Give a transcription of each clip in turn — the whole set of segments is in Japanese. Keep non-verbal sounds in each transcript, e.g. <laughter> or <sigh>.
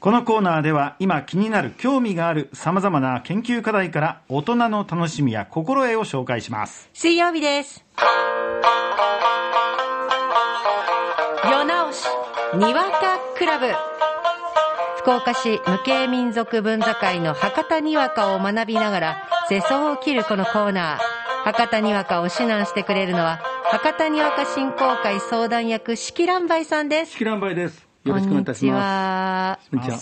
このコーナーでは今気になる興味がある様々な研究課題から大人の楽しみや心得を紹介します。水曜日です。世直し、にわかクラブ。福岡市無形民族文化会の博多にわかを学びながら世相を切るこのコーナー。博多にわかを指南してくれるのは、博多にわか振興会相談役、四季蘭梅さんです。式蘭梅です。よろしくお願いいたします。は。こんにちは。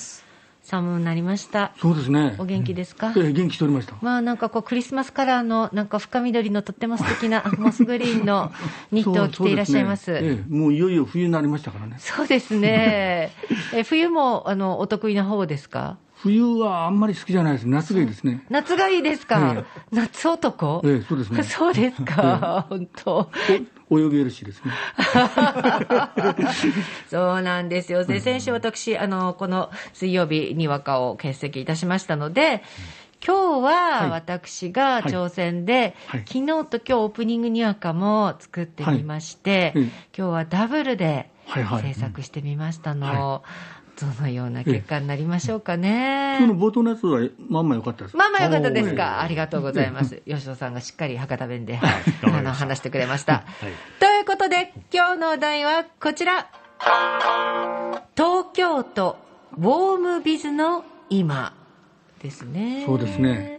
寒くなりました。そうですね。お元気ですか？ええ元気しておりました。まあなんかこうクリスマスカラーのなんか深緑のとっても素敵な <laughs> モスグリーンのニットを着ていらっしゃいます。ええもういよいよ冬になりましたからね。そうですね。<laughs> え冬もあのお得意な方ですか？冬はあんまり好きじゃないです。夏がいいですね。夏がいいですか、え夏男、ええそうですね <laughs> そうですか、本当。お泳げるしですね。<laughs> そうなんですよ。で、先週私、あの、この水曜日にわかを欠席いたしましたので、今日は私が挑戦で、はい。昨日と今日オープニングにわかも作ってみまして、はい。うん。今日はダブルではいはい。制作してみましたの、はどのような結果になりましょうかね。今日の冒頭のやつはまんま良かったです。まあまあよかったですか？ありがとうございます。吉野さんがしっかり博多弁で、あの、話してくれました。ということで、今日のお題はこちら。東京都ウォームビズの今ですね。そうですね。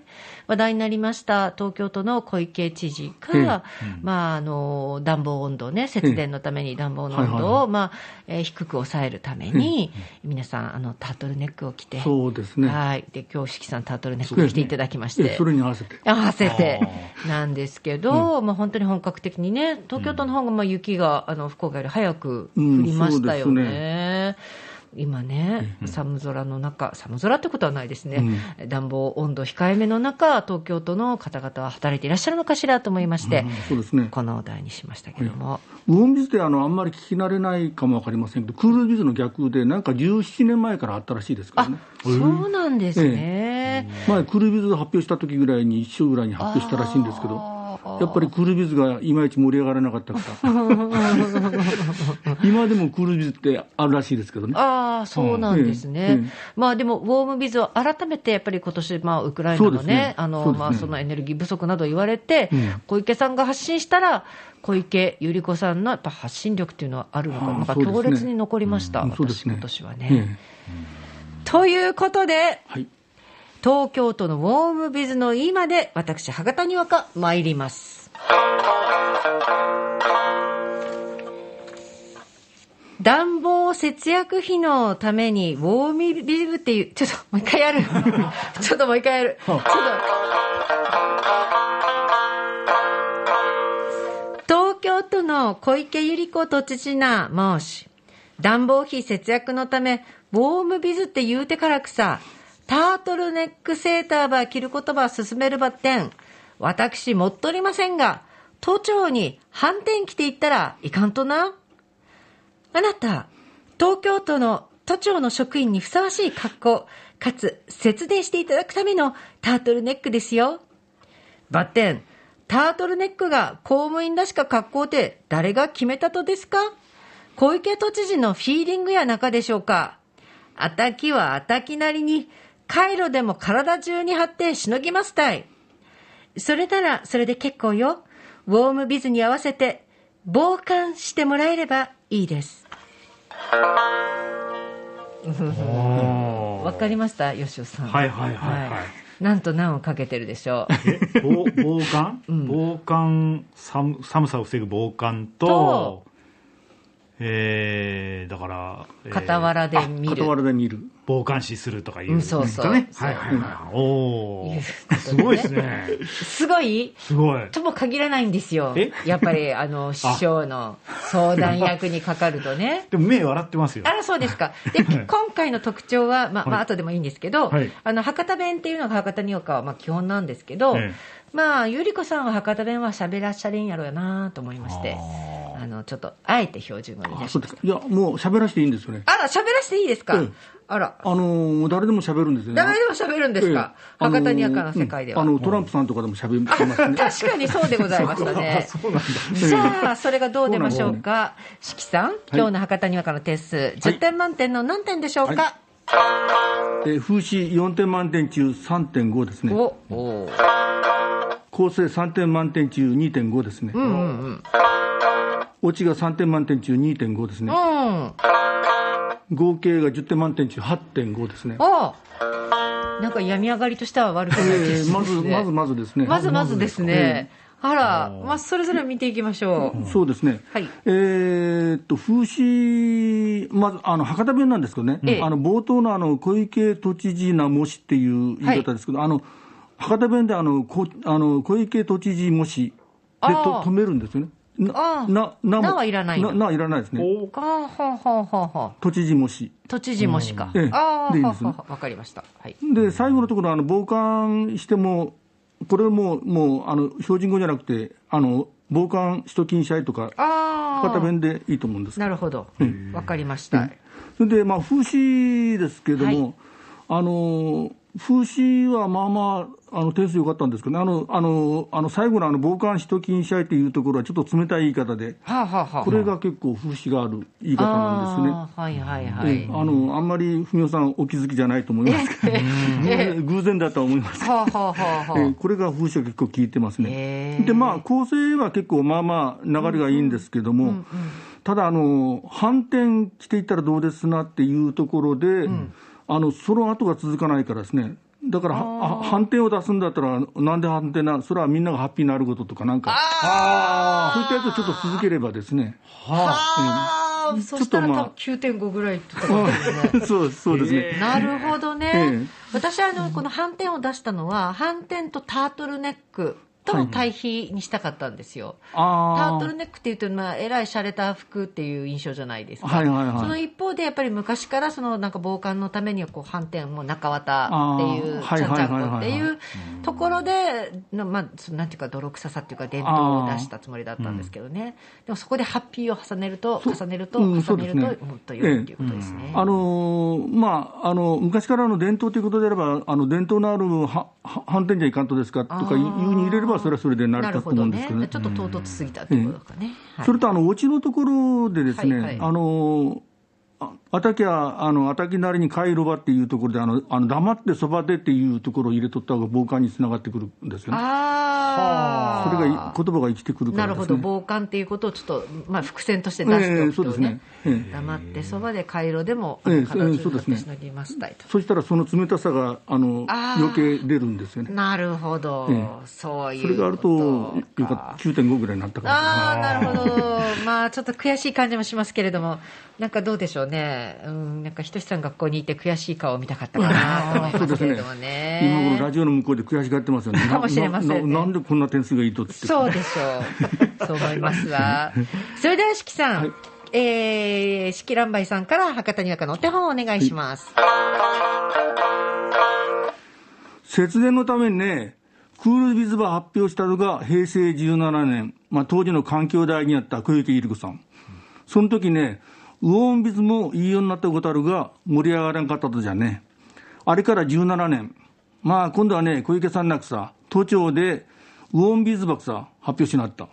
話題になりました東京都の小池知事ええが、まあ、あの暖房温度ね、節電のために暖房の温度を、はいはいはいまあえー低く抑えるために、皆さんあのタートルネックを着て、そうですね。はい。で、今日、四季さんタートルネックを着ていただきまして。ええそれに合わせて。合わせてなんですけど、まあ本当に本格的にね、東京都の方がまあ雪が、あの福岡より早く降りましたようんそうね。今ね、寒空の中、寒空ってことはないですね、暖房温度控えめの中、東京都の方々は働いていらっしゃるのかしらと思いまして、そうですね。このお題にしましたけども、ウォームビズってあのあんまり聞き慣れないかもわかりませんけど、クールビズの逆で、なんか17年前からあったらしいですからあね。そうなんですね。前、クールビズ発表した時ぐらいに、一緒ぐらいに発表したらしいんですけど、やっぱりクールビズがいまいち盛り上がらなかったから、<laughs> 今でもクールビズってあるらしいですけどね。ああ、そうなんですね。まあでも、ウォームビズを改めてやっぱり今年、まあウクライナのね、あの、まあそのエネルギー不足など言われて、うん。小池さんが発信したら、小池百合子さんのやっぱ発信力っていうのはあるのか、な？んか強烈に残りました、私うんそうですね。今年はね。ええ。ということで、はい。東京都のウォームビズの今で、私、博多にわか参ります。暖房節約費のために、ウォームビズっていう、ちょっともう一回やる。<laughs> ちょっともう一回やる。ちょっと。東京都の小池百合子都知事な申し、暖房費節約のため、ウォームビズって言うてからくさ、タートルネックセーターば着る言葉を進めるばってん、私持っとりませんが、都庁に反転着ていったらいかんとな。あなた、東京都の都庁の職員にふさわしい格好、かつ節電していただくためのタートルネックですよ。バッテン、タートルネックが公務員らしか格好で誰が決めたとですか？小池都知事のフィーリングや中でしょうかあたきはあたきなりに、カイロでも体中に貼ってしのぎますたい。それならそれで結構よ。ウォームビズに合わせて防寒してもらえればいいです。わかりました？吉尾さん。はいはいはいはいなんと何をかけてるでしょう。防防寒、防寒寒寒さを防ぐ防寒ととえー、だから、えー傍らで見る。傍らで見る。防寒視するとかいう、うんそうそう。はいはいはいおおすごいですね。<laughs> すごい？すごい。とも限らないんですよ。え？やっぱり、あの、<laughs> 師匠の相談役にかかるとね。<laughs> でも目笑ってますよ。あら、そうですか。で、今回の特徴は、まあ、まあ、後でもいいんですけど、はい。あの、博多弁っていうのが博多におかは、まあ、基本なんですけど、ええ。まあ、ゆり子さんは博多弁は喋らっしゃれんやろうなと思いまして、あの、ちょっと、あえて標準語にあ、出しました。いや、もう喋らせていいんですよね。あら、喋らせていいですか、ええあら、あのー誰でも喋るんですよね。誰でも喋るんですか、え博多にやかな世界では。うんあの、トランプさんとかでも喋りますね。確かにそうでございましたね。<laughs> そうなんだじゃあ、それがどう出ましょうか？四季さん、今日の博多にわかの点数、10点満点の何点でしょうか、えー風刺4点満点中3.5ですね。おお構成3点満点中2.5ですね。うんうんうん落ちが3点満点中2.5ですね。うん合計が10点満点中8.5ですね。あなんか病み上がりとしては悪くないえですねーまず、まずまずですね。まずまずですね。あら、まあ、それぞれ見ていきましょう。そうですね。はいえーっと、風刺、まず、あの、博多弁なんですけどね、ええあの、冒頭のあの、小池都知事なもしっていう言い方ですけど、あの、博多弁であの、こあの小池都知事もしでと止めるんですよね。な、な、なはいらないな、ないらないですね。あーはあはあはあはあ都知事もし。都知事もしか。ええああ、でいいですねはあはあわかりました。はい。で、最後のところ、あの、傍観しても、これも、もう、あの、標準語じゃなくて、あの、傍観首都近社とか、あ博多あ。弁でいいと思うんですなるほど。わかりました。それで、まあ、風刺ですけれども、はいあの風刺はまあまあ、あの点数良かったんですけどね、あのあのあの最後のあの傍観使途禁止合というところは、ちょっと冷たい言い方で、はあはあはあ。これが結構、風刺がある言い方なんですね。はいはいはい。ええあのあんまり文雄さん、お気づきじゃないと思いますけど、<laughs> <laughs> 偶然だとは思いますはあはあはあこれが風刺が結構効いてますね。で、まあ、構成は結構、まあまあ、流れがいいんですけども、ただあの、反転来ていったらどうですなっていうところで、あのその後が続かないからですね。だからはあ反転を出すんだったら、なんで反転な、それはみんながハッピーになることとか、なんか、そういったやつをちょっと続ければですね、ああ、そしたら多分ちょっと9.5ぐらいって言ったかもしれないですね。<laughs> そうそうですね。なるほどね。ええ私はあのこの反転を出したのは、反転とタートルネックとの対比にしたかったんですよ。タあー。トルネックっていうと、まあ、えらい洒落た服っていう印象じゃないですか。はいはいはい。その一方で、やっぱり昔からそのなんか防寒のためにはこう反転も中綿っていう、ちゃんちゃんはいはいはいはいこってい。うところで、のまあ、そのなんていうか泥臭さっていうか伝統を出したつもりだったんですけどね。でもそこでハッピーを重ねると、重ねると、うん重ねると、もっと良いっていうことですね。あのーまあ、あの昔からの伝統ということであれば、あの伝統のあるはは反転じゃいかんとですかとかいうに入れれば、それはそれで成り立つと思うんですけどね。ちょっと唐突すぎたことかね。はいそれとあのオチのところでですね、はいはいあのああたきはあのあたきなりに帰ろばっていうところであのあの黙ってそばでっていうところを入れとった方が傍観につながってくるんですよね。ああ。それがい言葉が生きてくるかなるほど。傍観っていうことをちょっと、まあ、伏線として出しておくと、ねええそうですねええ黙ってそばで回路でも、形そうですねにしのぎますたいと。そしたらその冷たさがあの余計出るんですよね。なるほど、ええそういうそれがあるとよかった9.5ぐらいになったかああ、なるほど。まあ、ちょっと悔しい感じもしますけれども、なんかどうでしょうね。うん、なんか、ひとしさん学校にいて悔しい顔を見たかったかなと思いそうですねますけれどもね。今頃ラジオの向こうで悔しがってますよね。かもしれませんねなななんでこんな点数がいいとって。そうでしょう。そう思いますわ。<laughs> それでは、しきさん、はいえー、しきらんばいさんから博多にわかのお手本をお願いします。節電のためにね、クールビズバー発表したのが平成17年、まあ、当時の環境大にあった小池百合子さん。その時ね、ウォンビズもいいようになったことあるが、盛り上がらんかったとじゃね。あれから17年。まあ、今度はね、小池さんなくさ、都庁でウォンビズバクさ、発表しなった。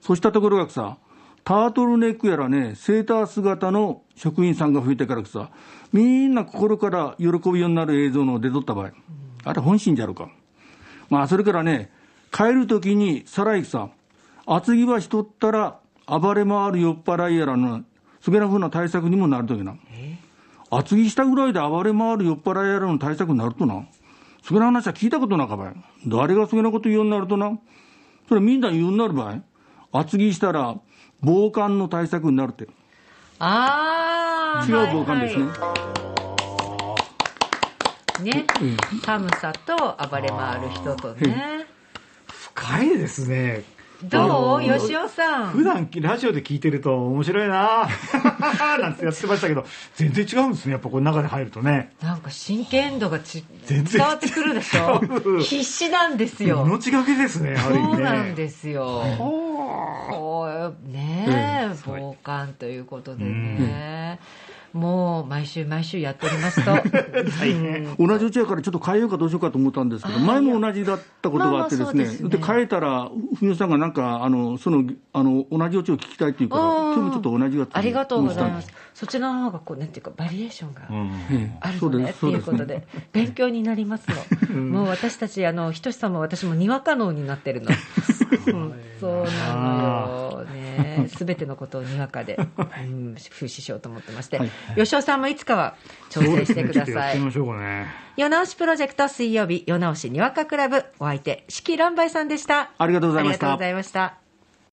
そうしたところがさ、タートルネックやらね、セーター姿の職員さんが増えてからさ、みんな心から喜ぶようになる映像の出とった場合、あれ本心じゃろか。まあ、それからね、帰るときに、さらいさ、厚着はしとったら、暴れ回る酔っ払いやらの、そげなふうな対策にもなるときな。厚着したぐらいで暴れ回る酔っ払いやらの対策になるとな。そげな話は聞いたことなかばい。誰がそげなこと言うようになるとな。それみんな言うようになる場合。厚着したら、防寒の対策になるって。あー。違う防寒ですね。はいはい。ね。寒さと暴れ回る人とね。深いですね。どう？吉尾さん。普段ラジオで聞いてると面白いなぁ <laughs> なんてやってましたけど、全然違うんですね。やっぱこの中で入るとね。なんか真剣度がち全然伝わってくるでしょ？<laughs> 必死なんですよ。命がけですね、ある意味ね。そうなんですよ。こうねえ、防寒ということでね。もう毎週毎週やっておりますと。<laughs> 同じうちやからちょっと変えようかどうしようかと思ったんですけど、前も同じだったことがあってですね、まあまあですねで変えたら、文雄さんがなんか、あのそのあの同じおちを聞きたいっていうから、うん今日もちょっと同じやつありがとうございます。そちらの方がこう、なんていうか、バリエーションが。ええあるのねうですいうことで、勉強になりますの。もう私たち、あの、ひとしさんも私もにわか能になってるの。<laughs> うんそうなのよ。ね。すべてのことをにわかで、うん、風刺しようと思ってまして。吉尾さんもいつかは挑戦してくださいね。世直しプロジェクト水曜日、世直しにわかクラブ、お相手、四季乱梅さんでした。ありがとうございましたありがとうございました。